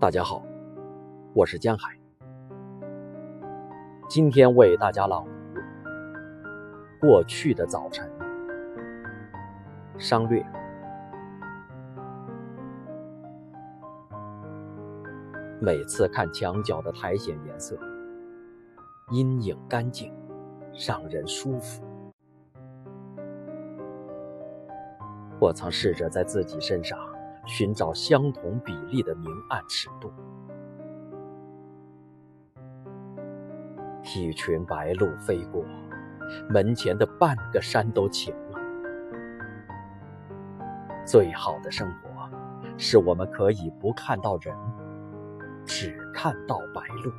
大家好，我是江海。今天为大家朗读《过去的早晨》。商略。每次看墙角的苔藓颜色，阴影干净，让人舒服。我曾试着在自己身上。寻找相同比例的明暗尺度。一群白鹭飞过，门前的半个山都晴了。最好的生活，是我们可以不看到人，只看到白鹭，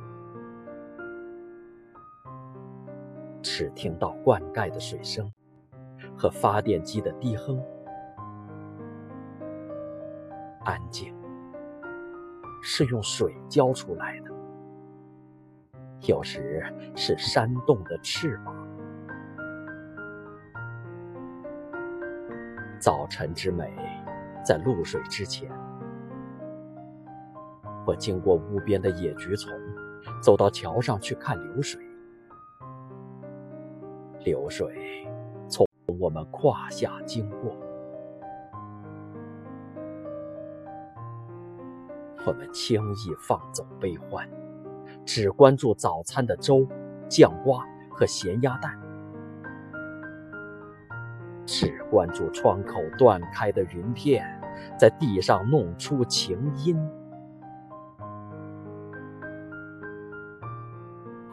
只听到灌溉的水声和发电机的低哼。安静是用水浇出来的，有时是扇动的翅膀。早晨之美，在露水之前。我经过屋边的野菊丛，走到桥上去看流水。流水从我们胯下经过。我们轻易放走悲欢，只关注早餐的粥、酱瓜和咸鸭蛋，只关注窗口断开的云片，在地上弄出情音。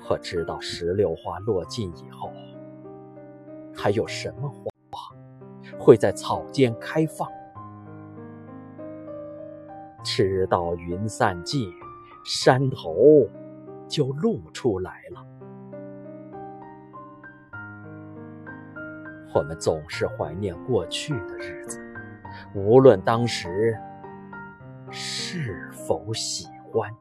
我知道石榴花落尽以后，还有什么花会在草间开放？吃到云散尽，山头就露出来了。我们总是怀念过去的日子，无论当时是否喜欢。